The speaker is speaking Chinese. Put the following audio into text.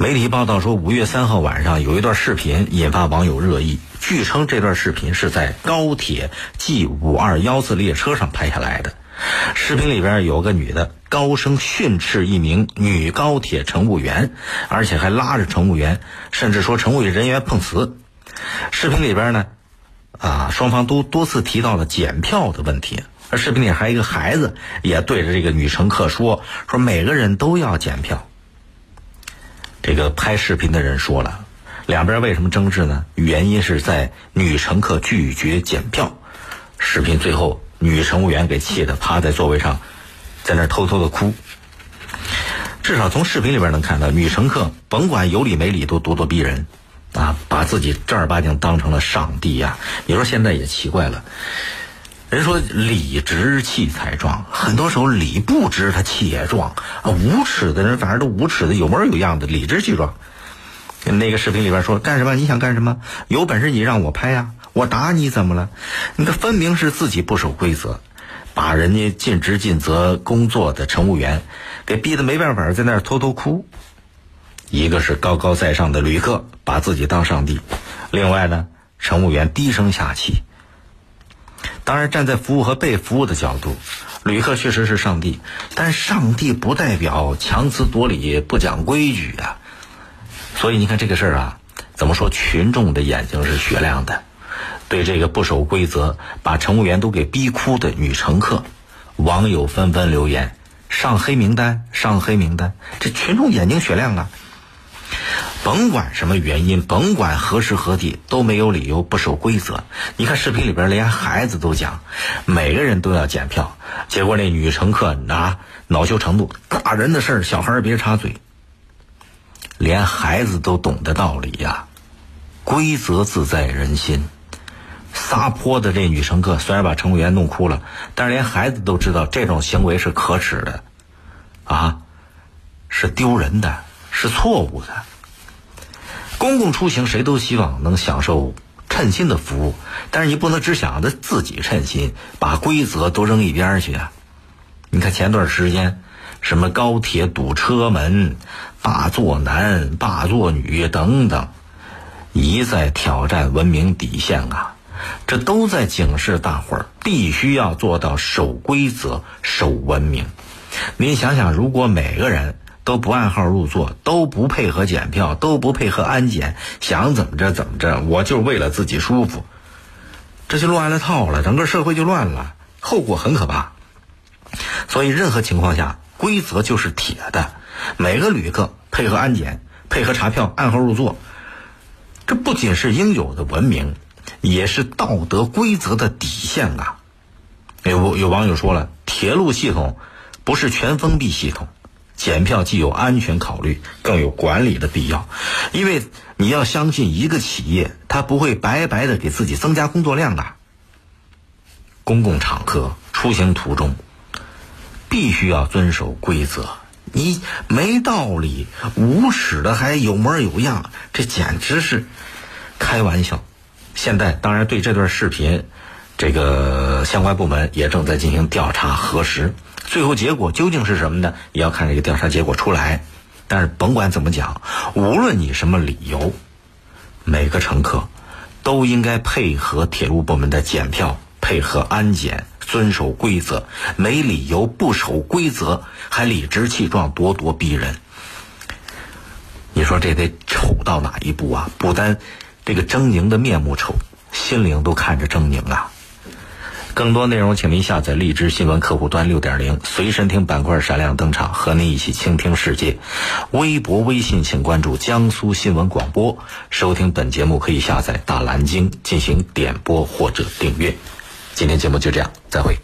媒体报道说，五月三号晚上有一段视频引发网友热议。据称，这段视频是在高铁 G 五二幺次列车上拍下来的。视频里边有个女的高声训斥一名女高铁乘务员，而且还拉着乘务员，甚至说乘务人员碰瓷。视频里边呢，啊，双方都多次提到了检票的问题。而视频里还有一个孩子也对着这个女乘客说：“说每个人都要检票。”这个拍视频的人说了，两边为什么争执呢？原因是在女乘客拒绝检票。视频最后，女乘务员给气得趴在座位上，在那偷偷的哭。至少从视频里边能看到，女乘客甭管有理没理都咄咄逼人，啊，把自己正儿八经当成了上帝呀！你说现在也奇怪了，人说理直气才壮，很多时候理不直他气也壮啊！无耻的人反而都无耻的有模有样的理直气壮。那个视频里边说干什么？你想干什么？有本事你让我拍呀！我打你怎么了？你这分明是自己不守规则，把人家尽职尽责工作的乘务员给逼得没办法，在那儿偷偷哭。一个是高高在上的旅客把自己当上帝，另外呢，乘务员低声下气。当然，站在服务和被服务的角度，旅客确实是上帝，但上帝不代表强词夺理、不讲规矩啊。所以你看这个事儿啊，怎么说？群众的眼睛是雪亮的，对这个不守规则、把乘务员都给逼哭的女乘客，网友纷纷留言：上黑名单，上黑名单！这群众眼睛雪亮啊！甭管什么原因，甭管何时何地，都没有理由不守规则。你看视频里边，连孩子都讲，每个人都要检票。结果那女乘客啊，恼羞成怒，大人的事儿，小孩别插嘴。连孩子都懂得道理呀，规则自在人心。撒泼的这女乘客虽然把乘务员弄哭了，但是连孩子都知道这种行为是可耻的，啊，是丢人的，是错误的。公共出行谁都希望能享受称心的服务，但是你不能只想着自己称心，把规则都扔一边去啊！你看前段时间，什么高铁堵车门、霸座男、霸座女等等，一再挑战文明底线啊！这都在警示大伙儿必须要做到守规则、守文明。您想想，如果每个人，都不按号入座，都不配合检票，都不配合安检，想怎么着怎么着，我就为了自己舒服，这就乱了套了，整个社会就乱了，后果很可怕。所以，任何情况下，规则就是铁的，每个旅客配合安检、配合查票、按号入座，这不仅是应有的文明，也是道德规则的底线啊！有有网友说了，铁路系统不是全封闭系统。检票既有安全考虑，更有管理的必要，因为你要相信一个企业，它不会白白的给自己增加工作量啊。公共场合出行途中，必须要遵守规则，你没道理，无耻的还有模有样，这简直是开玩笑。现在当然对这段视频，这个相关部门也正在进行调查核实。最后结果究竟是什么呢？也要看这个调查结果出来。但是甭管怎么讲，无论你什么理由，每个乘客都应该配合铁路部门的检票，配合安检，遵守规则。没理由不守规则，还理直气壮、咄咄逼人。你说这得丑到哪一步啊？不单这个狰狞的面目丑，心灵都看着狰狞啊！更多内容，请您下载荔枝新闻客户端六点零随身听板块闪亮登场，和您一起倾听世界。微博、微信请关注江苏新闻广播。收听本节目可以下载大蓝鲸进行点播或者订阅。今天节目就这样，再会。